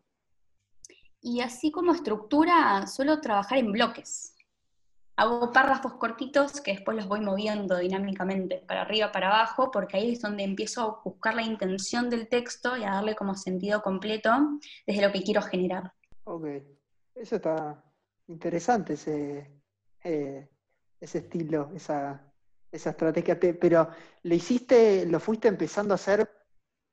Y así como estructura, suelo trabajar en bloques. Hago párrafos cortitos que después los voy moviendo dinámicamente, para arriba, para abajo, porque ahí es donde empiezo a buscar la intención del texto y a darle como sentido completo desde lo que quiero generar. Ok, eso está interesante, ese, eh, ese estilo, esa, esa estrategia. Pero lo hiciste, lo fuiste empezando a hacer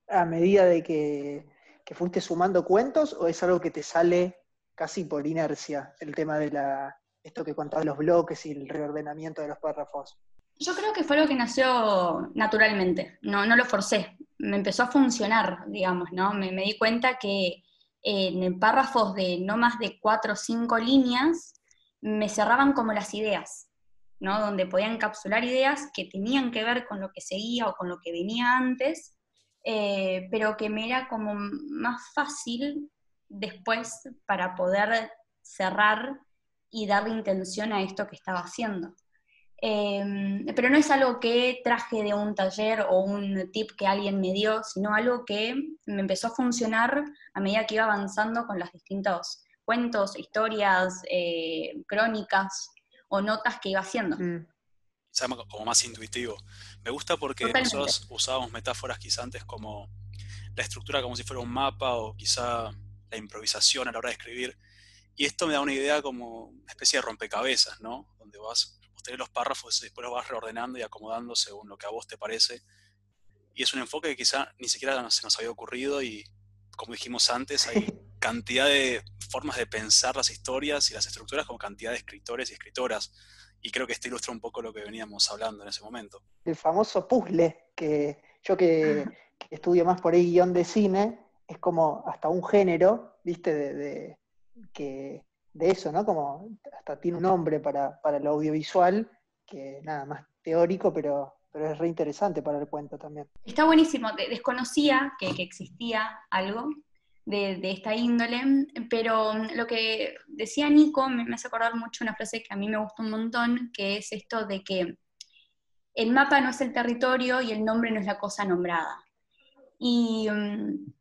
a medida de que, fuiste sumando cuentos o es algo que te sale casi por inercia, el tema de la, esto que contabas los bloques y el reordenamiento de los párrafos? Yo creo que fue algo que nació naturalmente, no, no lo forcé, me empezó a funcionar, digamos, ¿no? Me, me di cuenta que en párrafos de no más de cuatro o cinco líneas me cerraban como las ideas, ¿no? Donde podía encapsular ideas que tenían que ver con lo que seguía o con lo que venía antes eh, pero que me era como más fácil después para poder cerrar y darle intención a esto que estaba haciendo. Em, pero no es algo que traje de un taller o un tip que alguien me dio, sino algo que me empezó a funcionar a medida que iba avanzando con los distintos cuentos, historias, eh, crónicas o notas que iba haciendo. Mm como más intuitivo. Me gusta porque nosotros usábamos metáforas quizá antes como la estructura como si fuera un mapa o quizá la improvisación a la hora de escribir. Y esto me da una idea como una especie de rompecabezas, ¿no? Donde vas, vos tenés los párrafos y después los vas reordenando y acomodando según lo que a vos te parece. Y es un enfoque que quizá ni siquiera se nos había ocurrido y, como dijimos antes, hay cantidad de formas de pensar las historias y las estructuras como cantidad de escritores y escritoras y creo que esto ilustra un poco lo que veníamos hablando en ese momento. El famoso puzzle, que yo que, estudio más por ahí guion de cine, es como hasta un género, viste, de, que, de eso, ¿no? Como hasta tiene un nombre para, para lo audiovisual, que nada más teórico, pero, pero es re interesante para el cuento también. Está buenísimo, desconocía que, existía algo de, esta índole, pero lo que decía Nico me, hace acordar mucho una frase que a mí me gusta un montón, que es esto de que el mapa no es el territorio y el nombre no es la cosa nombrada. Y mm,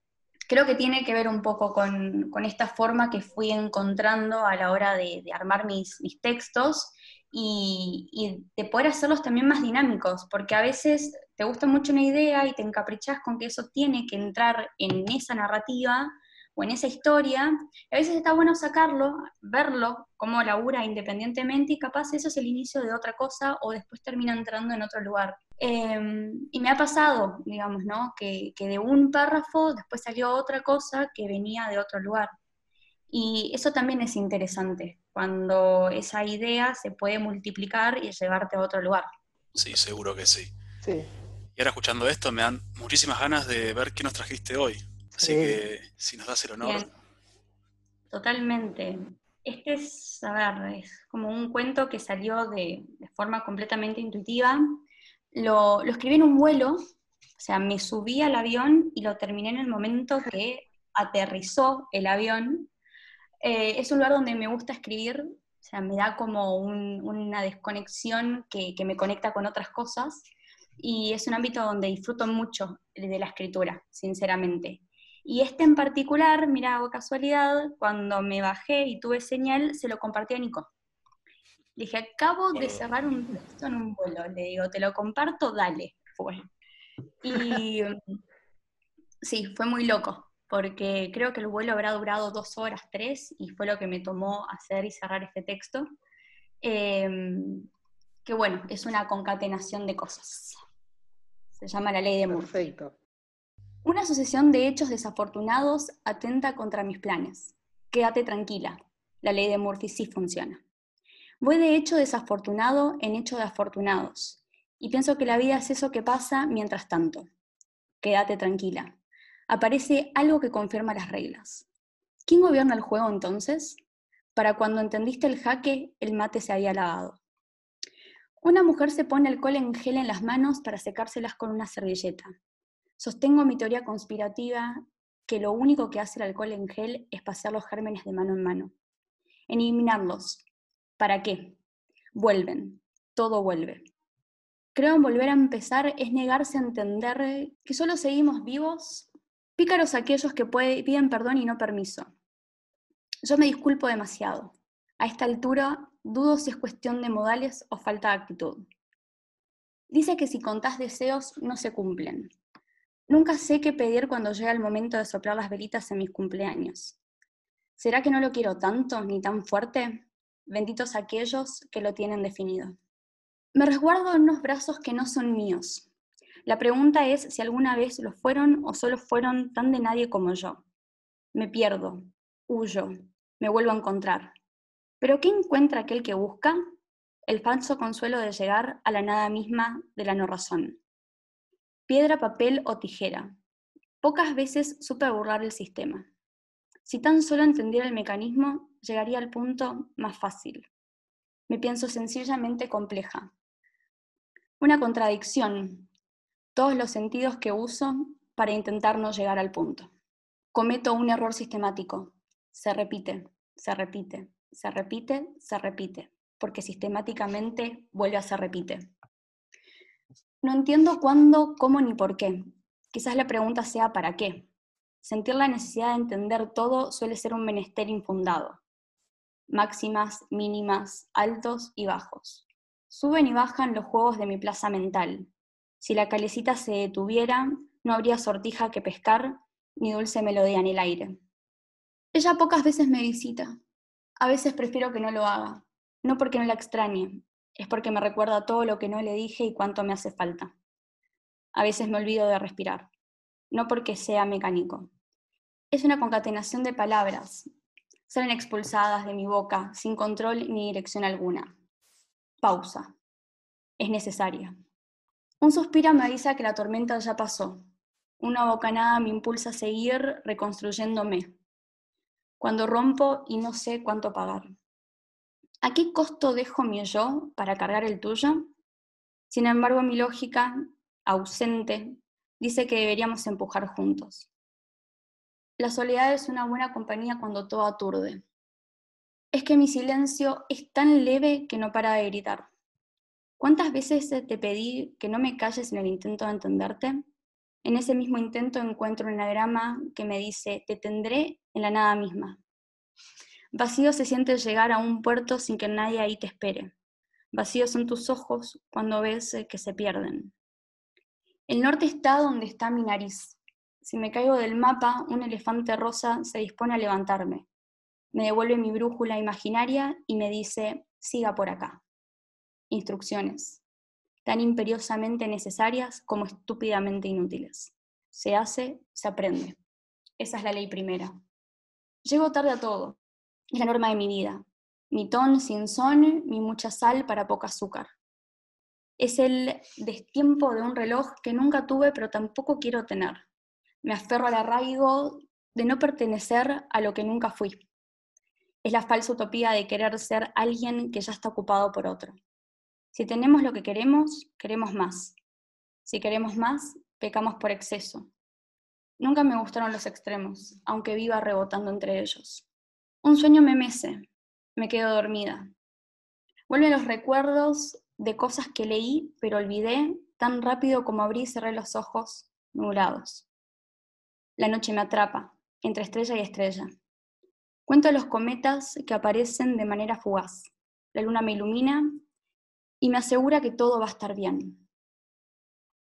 creo que tiene que ver un poco con, esta forma que fui encontrando a la hora de, armar mis, mis textos y, de poder hacerlos también más dinámicos, porque a veces te gusta mucho una idea y te encaprichas con que eso tiene que entrar en esa narrativa o en esa historia, a veces está bueno sacarlo, verlo, cómo labura independientemente y capaz eso es el inicio de otra cosa o después termina entrando en otro lugar. Em, y me ha pasado, digamos, ¿no? Que, que de un párrafo después salió otra cosa que venía de otro lugar. Y eso también es interesante, cuando esa idea se puede multiplicar y llevarte a otro lugar. Sí, seguro que sí. Sí. Y ahora escuchando esto me dan muchísimas ganas de ver qué nos trajiste hoy. Así que si nos das el honor. Totalmente. Este es, a ver, es como un cuento que salió de, forma completamente intuitiva. Lo, lo, escribí en un vuelo, o sea, me subí al avión y lo terminé en el momento que aterrizó el avión. Eh, es un lugar donde me gusta escribir, o sea, me da como una desconexión que, que, me conecta con otras cosas y es un ámbito donde disfruto mucho de la escritura, sinceramente. Y este en particular, mira, hago casualidad, cuando me bajé y tuve señal, se lo compartí a Nico. Le dije, acabo de cerrar un texto en un vuelo. Le digo, te lo comparto, dale. Fue. Y sí, fue muy loco, porque creo que el vuelo habrá durado dos horas, tres, y fue lo que me tomó hacer y cerrar este texto. Em, que bueno, es una concatenación de cosas. Se llama la ley de Murphy. Perfecto. Una sucesión de hechos desafortunados atenta contra mis planes. Quédate tranquila, la ley de Murphy sí funciona. Voy de hecho desafortunado en hecho de afortunados, y pienso que la vida es eso que pasa mientras tanto. Quédate tranquila. Aparece algo que confirma las reglas. ¿Quién gobierna el juego entonces? Para cuando entendiste el jaque, el mate se había lavado. Una mujer se pone alcohol en gel en las manos para secárselas con una servilleta. Sostengo mi teoría conspirativa que lo único que hace el alcohol en gel es pasear los gérmenes de mano en mano. Eliminarlos. ¿Para qué? Vuelven. Todo vuelve. Creo en volver a empezar es negarse a entender que solo seguimos vivos, pícaros aquellos que piden perdón y no permiso. Yo me disculpo demasiado. A esta altura dudo si es cuestión de modales o falta de actitud. Dice que si contás deseos no se cumplen. Nunca sé qué pedir cuando llega el momento de soplar las velitas en mis cumpleaños. ¿Será que no lo quiero tanto ni tan fuerte? Benditos aquellos que lo tienen definido. Me resguardo en unos brazos que no son míos. La pregunta es si alguna vez lo fueron o solo fueron tan de nadie como yo. Me pierdo, huyo, me vuelvo a encontrar. ¿Pero qué encuentra aquel que busca? El falso consuelo de llegar a la nada misma de la no razón. Piedra, papel o tijera. Pocas veces supe burlar el sistema. Si tan solo entendiera el mecanismo, llegaría al punto más fácil. Me pienso sencillamente compleja. Una contradicción. Todos los sentidos que uso para intentar no llegar al punto. Cometo un error sistemático. Se repite, se repite, se repite, se repite, porque sistemáticamente vuelve a se repite. No entiendo cuándo, cómo ni por qué. Quizás la pregunta sea ¿para qué? Sentir la necesidad de entender todo suele ser un menester infundado. Máximas, mínimas, altos y bajos. Suben y bajan los juegos de mi plaza mental. Si la calecita se detuviera, no habría sortija que pescar, ni dulce melodía en el aire. Ella pocas veces me visita. A veces prefiero que no lo haga, no porque no la extrañe, es porque me recuerda todo lo que no le dije y cuánto me hace falta. A veces me olvido de respirar, no porque sea mecánico. Es una concatenación de palabras. Salen expulsadas de mi boca sin control ni dirección alguna. Pausa. Es necesaria. Un suspiro me avisa que la tormenta ya pasó. Una bocanada me impulsa a seguir reconstruyéndome. Cuando rompo y no sé cuánto pagar. ¿A qué costo dejo mi yo para cargar el tuyo? Sin embargo, mi lógica, ausente, dice que deberíamos empujar juntos. La soledad es una buena compañía cuando todo aturde. Es que mi silencio es tan leve que no para de gritar. ¿Cuántas veces te pedí que no me calles en el intento de entenderte? En ese mismo intento encuentro un anagrama que me dice, te tendré en la nada misma. Vacío se siente llegar a un puerto sin que nadie ahí te espere. Vacíos son tus ojos cuando ves eh, que se pierden. El norte está donde está mi nariz. Si me caigo del mapa, un elefante rosa se dispone a levantarme. Me devuelve mi brújula imaginaria y me dice, siga por acá. Instrucciones, tan imperiosamente necesarias como estúpidamente inútiles. Se hace, se aprende. Esa es la ley primera. Llego tarde a todo. Es la norma de mi vida. Mi ton sin son, mi mucha sal para poco azúcar. Es el destiempo de un reloj que nunca tuve pero tampoco quiero tener. Me aferro al arraigo de no pertenecer a lo que nunca fui. Es la falsa utopía de querer ser alguien que ya está ocupado por otro. Si tenemos lo que queremos, queremos más. Si queremos más, pecamos por exceso. Nunca me gustaron los extremos, aunque viva rebotando entre ellos. Un sueño me mece, me quedo dormida. Vuelven los recuerdos de cosas que leí, pero olvidé tan rápido como abrí y cerré los ojos, nublados. La noche me atrapa, entre estrella y estrella. Cuento los cometas que aparecen de manera fugaz. La luna me ilumina y me asegura que todo va a estar bien.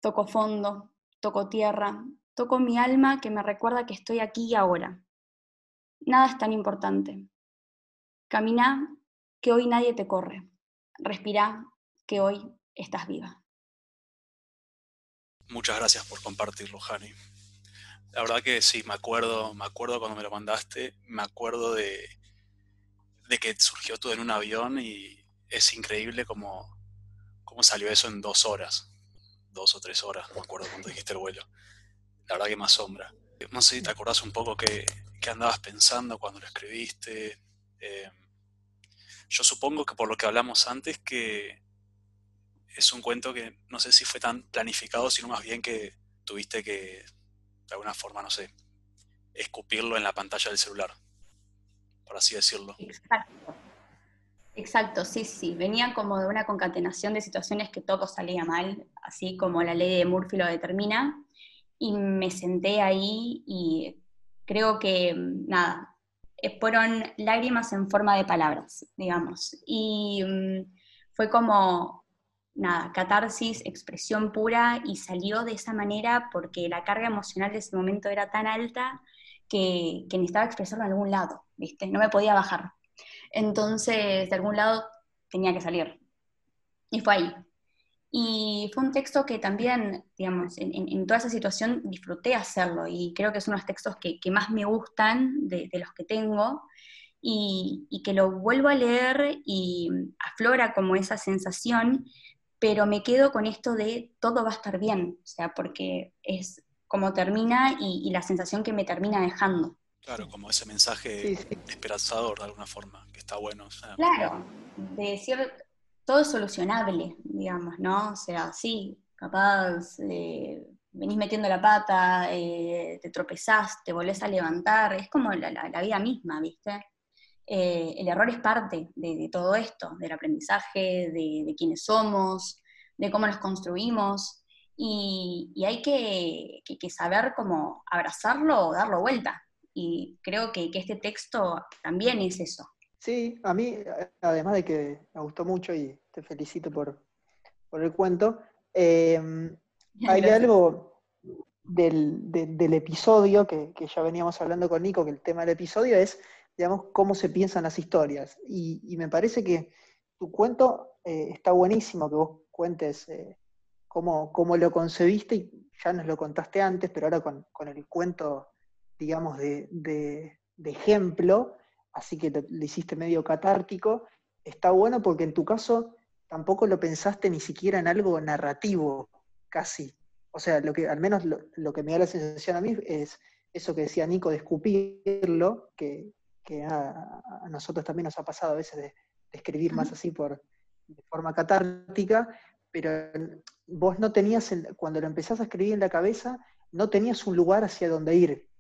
Toco fondo, toco tierra, toco mi alma que me recuerda que estoy aquí y ahora. Nada es tan importante. Camina, que hoy nadie te corre. Respira, que hoy estás viva. Muchas gracias por compartirlo, Jani. La verdad que sí, me acuerdo, me acuerdo cuando me lo mandaste, me acuerdo de, de que surgió todo en un avión y es increíble como cómo salió eso en dos horas, dos o tres horas, no me acuerdo cuando dijiste el vuelo. La verdad que me asombra. No sé si te acordás un poco qué, andabas pensando cuando lo escribiste. Eh, yo supongo que por lo que hablamos antes, que es un cuento que no sé si fue tan planificado, sino más bien que tuviste que, de alguna forma, no sé, escupirlo en la pantalla del celular, por así decirlo. Exacto. Exacto, sí, sí. Venía como de una concatenación de situaciones que todo salía mal, así como la ley de Murphy lo determina, y me senté ahí y creo que, nada, eh, fueron lágrimas en forma de palabras, digamos. Y mm, fue como, nada, catarsis, expresión pura, y salió de esa manera porque la carga emocional de ese momento era tan alta que, que necesitaba expresarlo en algún lado, ¿viste? No me podía bajar. Entonces, de algún lado tenía que salir. Y fue ahí. Y fue un texto que también, digamos, en, toda esa situación disfruté hacerlo y creo que es uno de los textos que, más me gustan de, los que tengo y, que lo vuelvo a leer y aflora como esa sensación, pero me quedo con esto de todo va a estar bien, o sea, porque es como termina y la sensación que me termina dejando. Claro, como ese mensaje esperanzador de alguna forma, que está bueno. claro, de decir todo es solucionable, digamos, ¿no? O sea, sí, capaz eh, venís metiendo la pata, eh, te tropezás, te volvés a levantar, es como la, vida misma, ¿viste? Eh, el error es parte de, todo esto, del aprendizaje, de, de, quiénes somos, de cómo nos construimos, y, hay que, que, saber cómo abrazarlo o darlo vuelta, y creo que, este texto también es eso. Sí, a mí, además de que me gustó mucho y te felicito por, el cuento, em, hay algo del, episodio que, ya veníamos hablando con Nico, que el tema del episodio es, digamos, cómo se piensan las historias. Y, me parece que tu cuento eh, está buenísimo, que vos cuentes eh, cómo, lo concebiste y ya nos lo contaste antes, pero ahora con, con el cuento digamos, de, ejemplo, así que lo, hiciste medio catártico, está bueno porque en tu caso tampoco lo pensaste ni siquiera en algo narrativo, casi. O sea, lo que, al menos lo, que me da la sensación a mí es eso que decía Nico de escupirlo, que, a, nosotros también nos ha pasado a veces escribir más así por de forma catártica, pero vos no tenías, cuando lo empezás a escribir en la cabeza, no tenías un lugar hacia donde ir.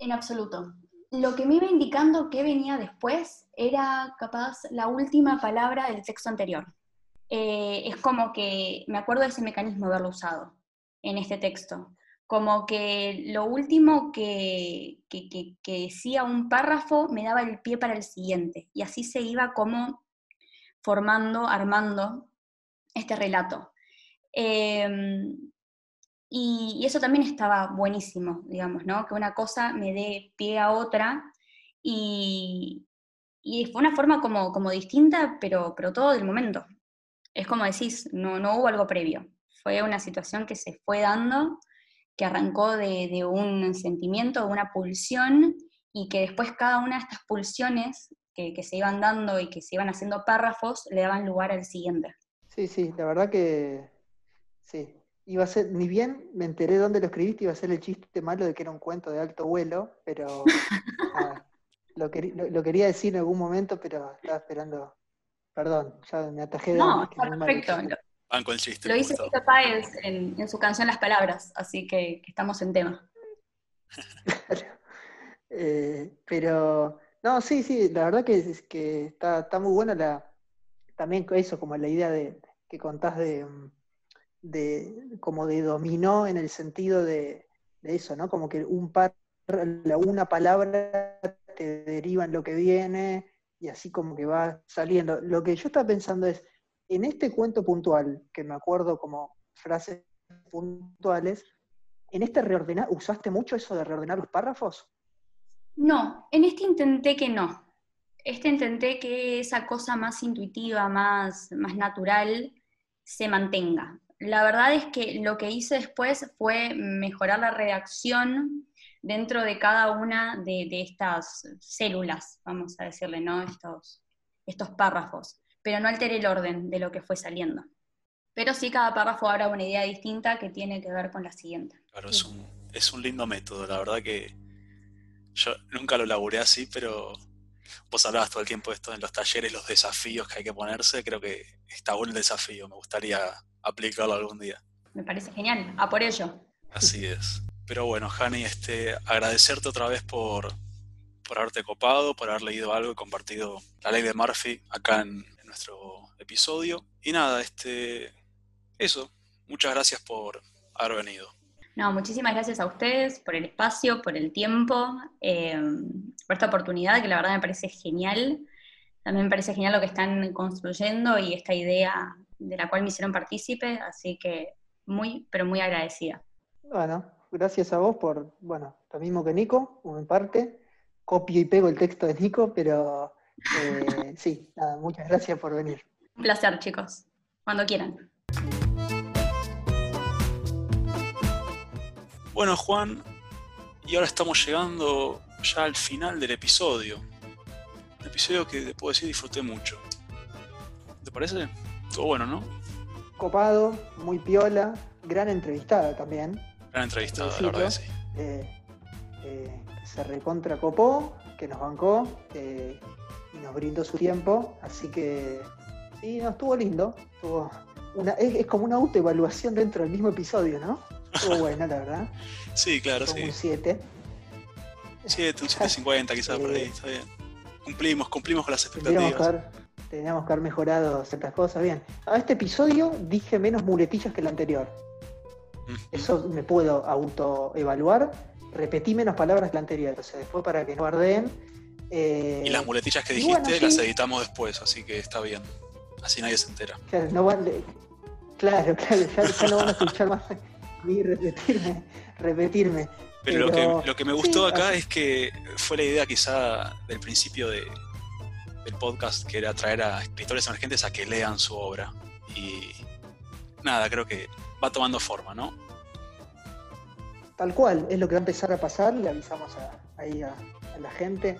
En absoluto. Lo que me iba indicando que venía después era capaz la última palabra del texto anterior. Eh, es como que me acuerdo de ese mecanismo de haberlo usado en este texto. Como que lo último que, que, decía un párrafo me daba el pie para el siguiente. Y así se iba como formando, armando este relato. Em, y, eso también estaba buenísimo, digamos, ¿no? Que una cosa me dé pie a otra y, fue una forma como, como distinta, pero, pero todo del momento. Es como decís, no, no hubo algo previo. Fue una situación que se fue dando, que arrancó de, un sentimiento, de una pulsión, y que después cada una de estas pulsiones que, que se iban dando y que se iban haciendo párrafos le daban lugar al siguiente. Sí, sí, la verdad que sí, iba a ser, ni bien me enteré dónde lo escribiste, iba a ser el chiste malo de que era un cuento de alto vuelo, pero lo, quería decir en algún momento, pero estaba esperando. Perdón, ya me atajé de No, perfecto. Banco el chiste. Lo dice Tito Páez en, su canción Las Palabras, así que, estamos en tema. Eh, pero, no, sí, sí, la verdad que, que está, está muy buena la, también eso, como la idea de, que contás de, mm, de, como de dominó en el sentido de, eso, ¿no? Como que una palabra te deriva en lo que viene y así como que va saliendo. Lo que yo estaba pensando es, en este cuento puntual, que me acuerdo como frases puntuales, ¿en este reordenar, usaste mucho eso de reordenar los párrafos? No, en este intenté que no. Este intenté que esa cosa más intuitiva, más, más natural, se mantenga la verdad es que lo que hice después fue mejorar la redacción dentro de cada una de, estas células, vamos a decirle, ¿no? Estos, párrafos, pero no alteré el orden de lo que fue saliendo. Pero sí cada párrafo habrá una idea distinta que tiene que ver con la siguiente. Claro, es un, es un lindo método, la verdad que yo nunca lo laburé así, pero vos hablabas todo el tiempo de esto en los talleres, los desafíos que hay que ponerse, creo que está bueno el desafío, me gustaría aplicarlo algún día. Me parece genial, a por ello. Así es. Pero bueno, Hani, este, agradecerte otra vez por, por haberte copado, por haber leído algo y compartido la ley de Murphy acá en, nuestro episodio. Y nada, este, eso. Muchas gracias por haber venido. No, muchísimas gracias a ustedes por el espacio, por el tiempo, eh, por esta oportunidad que la verdad me parece genial. También me parece genial lo que están construyendo y esta idea de la cual me hicieron partícipe, así que muy, pero muy agradecida. Bueno, gracias a vos por, bueno, lo mismo que Nico, en parte, copio y pego el texto de Nico, pero eh, sí, nada, muchas gracias por venir. Un placer, chicos, cuando quieran. Bueno, Juan, y ahora estamos llegando ya al final del episodio. Un episodio que te puedo decir disfruté mucho. ¿Te parece? Todo bueno, ¿no? Copado, muy piola, gran entrevistada también. Gran entrevistada, la verdad que sí. Eh, eh, se recontra copó, que nos bancó eh, y nos brindó su tiempo, así que sí, no, estuvo lindo. Estuvo una, es, como una autoevaluación dentro del mismo episodio, ¿no? Estuvo buena, la verdad. Sí, claro, sí. Un 7. 7, un 750 quizás por ahí, está bien. Cumplimos, cumplimos con las expectativas teníamos que haber mejorado ciertas cosas. Bien, a este episodio dije menos muletillas que el anterior. Eso me puedo autoevaluar. Repetí menos palabras que el anterior. O sea, después para que no guarden. Eh, y las muletillas que dijiste las editamos después, así que está bien. Así nadie se entera. Claro, no claro, ya, no van a escuchar más ni repetirme, repetirme. Pero, Lo, que, lo que me gustó acá es que fue la idea quizá del principio de, del podcast, que era traer a escritores emergentes a que lean su obra. Y nada, creo que va tomando forma, ¿no? Tal cual, es lo que va a empezar a pasar, le avisamos ahí a, la gente,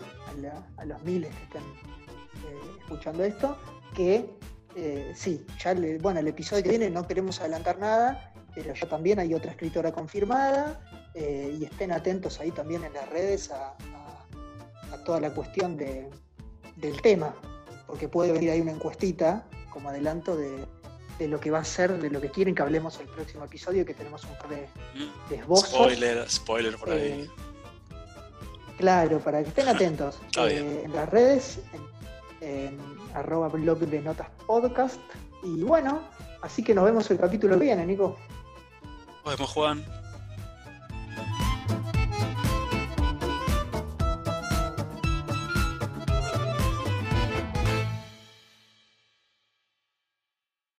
a, los miles que están eh, escuchando esto, que eh, sí, ya bueno, el episodio que viene no queremos adelantar nada, pero ya también hay otra escritora confirmada, eh, y estén atentos ahí también en las redes a toda la cuestión de, del tema, porque puede venir ahí una encuestita como adelanto de, lo que va a ser, de lo que quieren que hablemos el próximo episodio, que tenemos un par de, esbozos. Spoiler, spoiler por ahí. Eh, claro, para que estén atentos. Eh, en las redes, en, en arroba blog de notas podcast. Y bueno, así que nos vemos el capítulo que viene, Nico. Nos vemos, Juan.